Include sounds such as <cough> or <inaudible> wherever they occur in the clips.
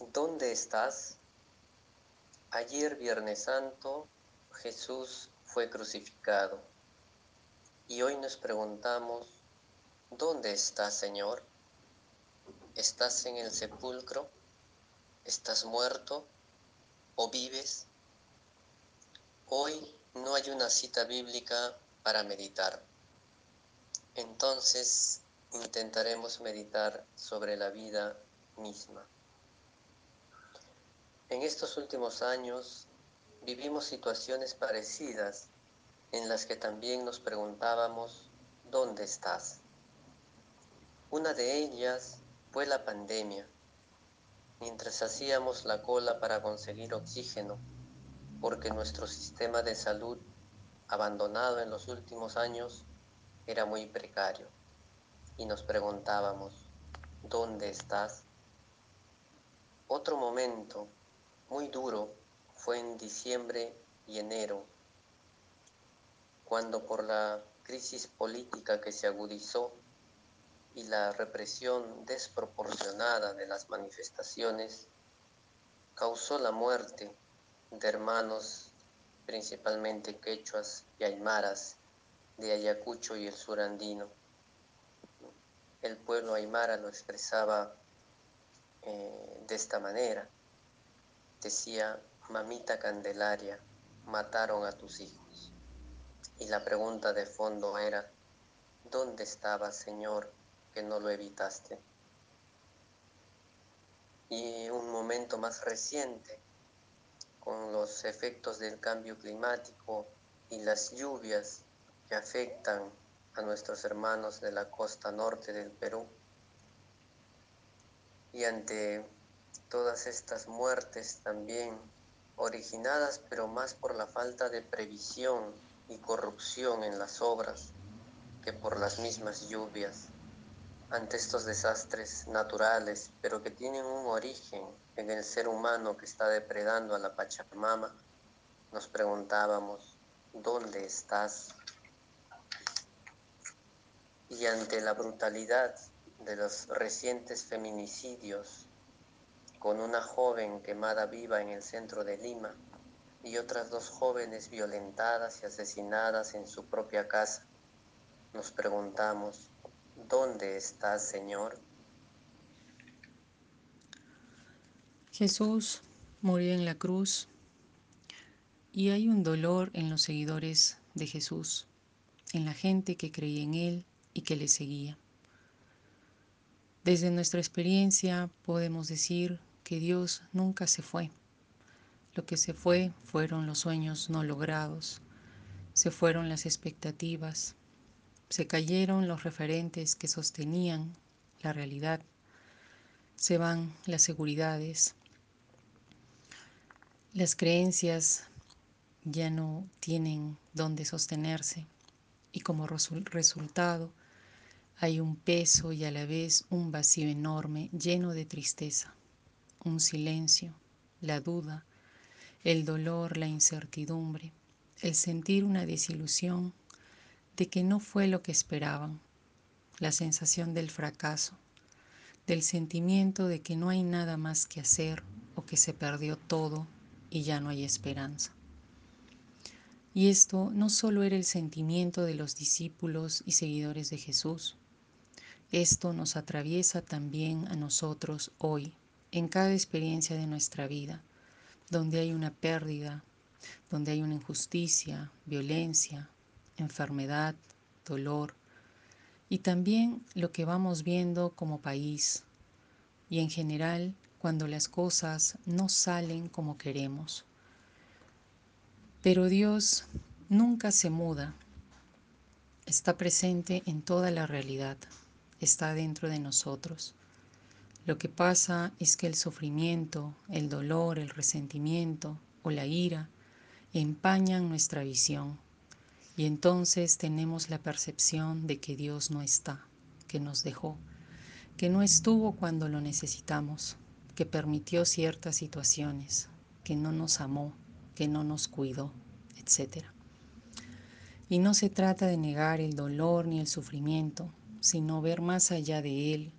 ¿dónde estás? Ayer Viernes Santo Jesús fue crucificado y hoy nos preguntamos, ¿dónde estás Señor? ¿Estás en el sepulcro? ¿Estás muerto? ¿O vives? Hoy no hay una cita bíblica para meditar. Entonces intentaremos meditar sobre la vida misma. En estos últimos años vivimos situaciones parecidas en las que también nos preguntábamos, ¿dónde estás? Una de ellas fue la pandemia. Mientras hacíamos la cola para conseguir oxígeno, porque nuestro sistema de salud, abandonado en los últimos años, era muy precario. Y nos preguntábamos, ¿dónde estás? Otro momento muy duro fue en diciembre y enero, cuando por la crisis política que se agudizó y la represión desproporcionada de las manifestaciones causó la muerte de hermanos principalmente quechuas y aymaras de Ayacucho y el surandino. El pueblo aymara lo expresaba eh, de esta manera. Decía, mamita Candelaria, mataron a tus hijos. Y la pregunta de fondo era, ¿dónde estaba, Señor, que no lo evitaste? Y un momento más reciente, con los efectos del cambio climático y las lluvias que afectan a nuestros hermanos de la costa norte del Perú. Y ante todas estas muertes también originadas, pero más por la falta de previsión y corrupción en las obras que por las mismas lluvias, ante estos desastres naturales, pero que tienen un origen en el ser humano que está depredando a la Pachamama, nos preguntábamos, ¿dónde estás? y ante la brutalidad de los recientes feminicidios con una joven quemada viva en el centro de Lima y otras dos jóvenes violentadas y asesinadas en su propia casa, nos preguntamos, ¿dónde está Señor? Jesús murió en la cruz y hay un dolor en los seguidores de Jesús, en la gente que creía en Él y que le seguía. Desde nuestra experiencia podemos decir que Dios nunca se fue. Lo que se fue fueron los sueños no logrados, se fueron las expectativas, se cayeron los referentes que sostenían la realidad, se van las seguridades, las creencias ya no tienen dónde sostenerse y como resultado hay un peso y a la vez un vacío enorme lleno de tristeza, un silencio, la duda, el dolor, la incertidumbre, el sentir una desilusión de que no fue lo que esperaban, la sensación del fracaso, del sentimiento de que no hay nada más que hacer o que se perdió todo y ya no hay esperanza. Y esto no solo era el sentimiento de los discípulos y seguidores de Jesús, esto nos atraviesa también a nosotros hoy, en cada experiencia de nuestra vida, donde hay una pérdida, donde hay una injusticia, violencia, enfermedad, dolor, y también lo que vamos viendo como país, y en general cuando las cosas no salen como queremos. Pero Dios nunca se muda, está presente en toda la realidad está dentro de nosotros. Lo que pasa es que el sufrimiento, el dolor, el resentimiento o la ira empañan nuestra visión y entonces tenemos la percepción de que Dios no está, que nos dejó, que no estuvo cuando lo necesitamos, que permitió ciertas situaciones, que no nos amó, que no nos cuidó, etc. Y no se trata de negar el dolor ni el sufrimiento, sino ver más allá de él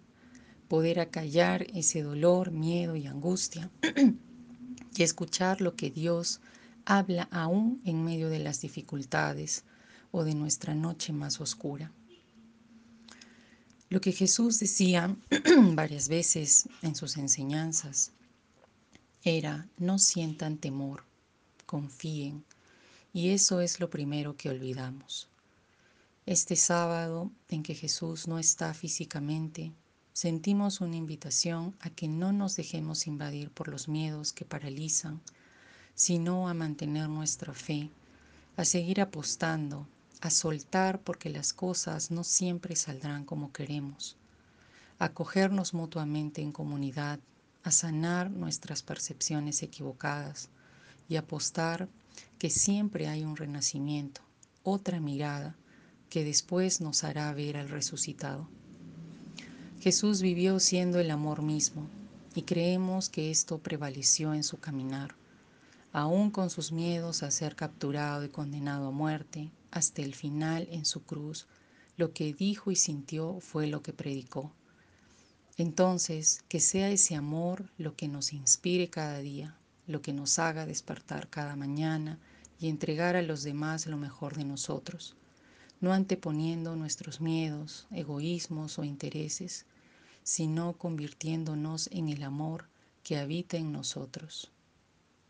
poder acallar ese dolor, miedo y angustia <clears throat> y escuchar lo que Dios habla aún en medio de las dificultades o de nuestra noche más oscura. Lo que Jesús decía <clears throat> varias veces en sus enseñanzas era, no sientan temor, confíen, y eso es lo primero que olvidamos. Este sábado en que Jesús no está físicamente, sentimos una invitación a que no nos dejemos invadir por los miedos que paralizan, sino a mantener nuestra fe, a seguir apostando, a soltar porque las cosas no siempre saldrán como queremos, a cogernos mutuamente en comunidad, a sanar nuestras percepciones equivocadas y apostar que siempre hay un renacimiento, otra mirada que después nos hará ver al resucitado. Jesús vivió siendo el amor mismo y creemos que esto prevaleció en su caminar, aún con sus miedos a ser capturado y condenado a muerte, hasta el final en su cruz, lo que dijo y sintió fue lo que predicó. Entonces, que sea ese amor lo que nos inspire cada día, lo que nos haga despertar cada mañana y entregar a los demás lo mejor de nosotros, no anteponiendo nuestros miedos, egoísmos o intereses, sino convirtiéndonos en el amor que habita en nosotros.